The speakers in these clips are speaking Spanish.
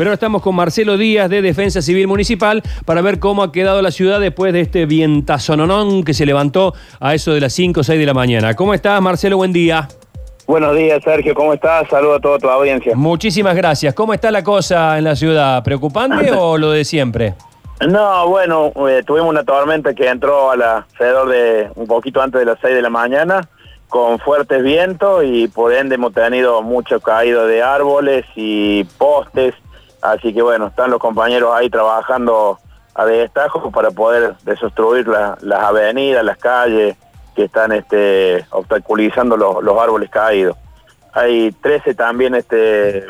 Pero ahora estamos con Marcelo Díaz de Defensa Civil Municipal para ver cómo ha quedado la ciudad después de este vientazononón que se levantó a eso de las 5 o 6 de la mañana. ¿Cómo estás, Marcelo? Buen día. Buenos días, Sergio, ¿cómo estás? Saludo a toda tu audiencia. Muchísimas gracias. ¿Cómo está la cosa en la ciudad? ¿Preocupante o lo de siempre? No, bueno, eh, tuvimos una tormenta que entró alrededor de un poquito antes de las 6 de la mañana con fuertes vientos y por ende hemos tenido mucho caído de árboles y postes, así que bueno, están los compañeros ahí trabajando a destajo para poder desobstruir las avenidas, las calles que están este, obstaculizando los, árboles caídos. Hay 13 también este,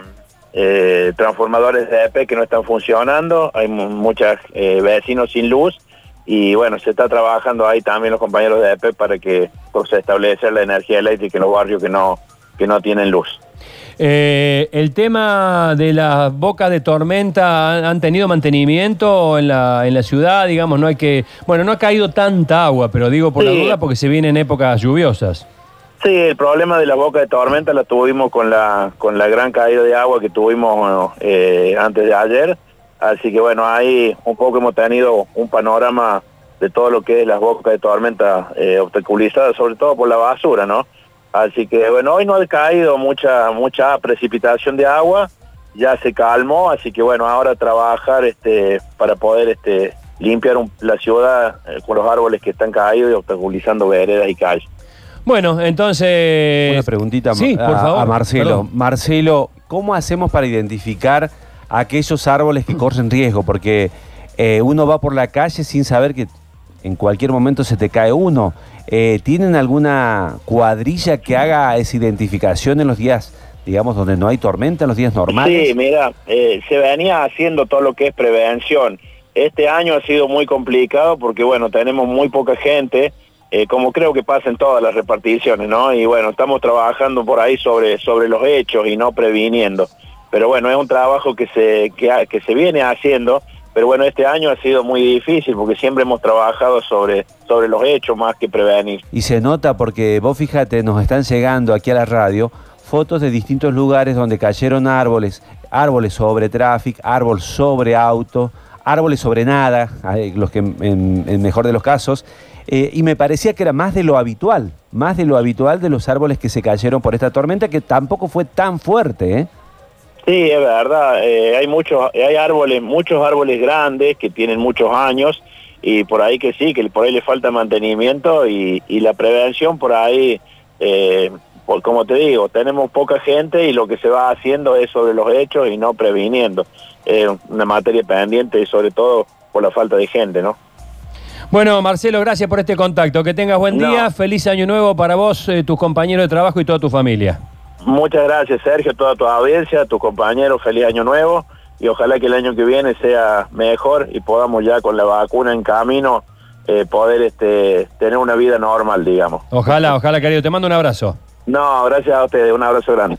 eh, transformadores de EP que no están funcionando, hay muchos eh, vecinos sin luz y bueno, se está trabajando ahí también los compañeros de EP para que pues, se establezca la energía eléctrica en los barrios que no, que no tienen luz. Eh, el tema de las bocas de tormenta han tenido mantenimiento en la, en la ciudad, digamos, no hay que, bueno, no ha caído tanta agua, pero digo por la duda porque se vienen épocas lluviosas. Sí, el problema de la boca de tormenta la tuvimos con la con la gran caída de agua que tuvimos eh, antes de ayer Así que bueno, ahí un poco hemos tenido un panorama de todo lo que es las bocas de tormenta eh, obstaculizadas, sobre todo por la basura, ¿no? Así que bueno, hoy no ha caído mucha mucha precipitación de agua, ya se calmó, así que bueno, ahora trabajar este para poder este limpiar la ciudad eh, con los árboles que están caídos y obstaculizando veredas y calles. Bueno, entonces... Una preguntita a, Marcelo. Marcelo, ¿cómo hacemos para identificar aquellos árboles que corren riesgo, porque eh, uno va por la calle sin saber que en cualquier momento se te cae uno. Eh, ¿Tienen alguna cuadrilla que haga esa identificación en los días, digamos, donde no hay tormenta, en los días normales? Sí, mira, eh, se venía haciendo todo lo que es prevención. Este año ha sido muy complicado porque, bueno, tenemos muy poca gente, como creo que pasa en todas las reparticiones, ¿no? Y bueno, estamos trabajando por ahí sobre, sobre los hechos y no previniendo pero bueno, es un trabajo que se, que, se viene haciendo, pero bueno, este año ha sido muy difícil porque siempre hemos trabajado sobre, sobre los hechos más que prevenir. Y se nota porque vos fíjate, nos están llegando aquí a la radio fotos de distintos lugares donde cayeron árboles, árboles sobre tráfico, árboles sobre auto, árboles sobre nada, los que en, mejor de los casos, eh, y me parecía que era más de lo habitual, más de lo habitual de los árboles que se cayeron por esta tormenta que tampoco fue tan fuerte, ¿eh? Sí, es verdad. Eh, hay muchos, hay árboles, muchos árboles grandes que tienen muchos años y por ahí que sí, que por ahí le falta mantenimiento y, la prevención por ahí, eh, por, como te digo, tenemos poca gente y lo que se va haciendo es sobre los hechos y no previniendo. Es una materia pendiente y sobre todo por la falta de gente, ¿no? Bueno, Marcelo, gracias por este contacto. Que tengas buen día. Feliz año nuevo para vos, eh, tus compañeros de trabajo y toda tu familia. Muchas gracias, Sergio, toda tu audiencia, tu compañero, feliz año nuevo y ojalá que el año que viene sea mejor y podamos ya con la vacuna en camino eh, poder este, tener una vida normal, digamos. Ojalá, ojalá, querido. Te mando un abrazo. No, gracias a ustedes, un abrazo grande.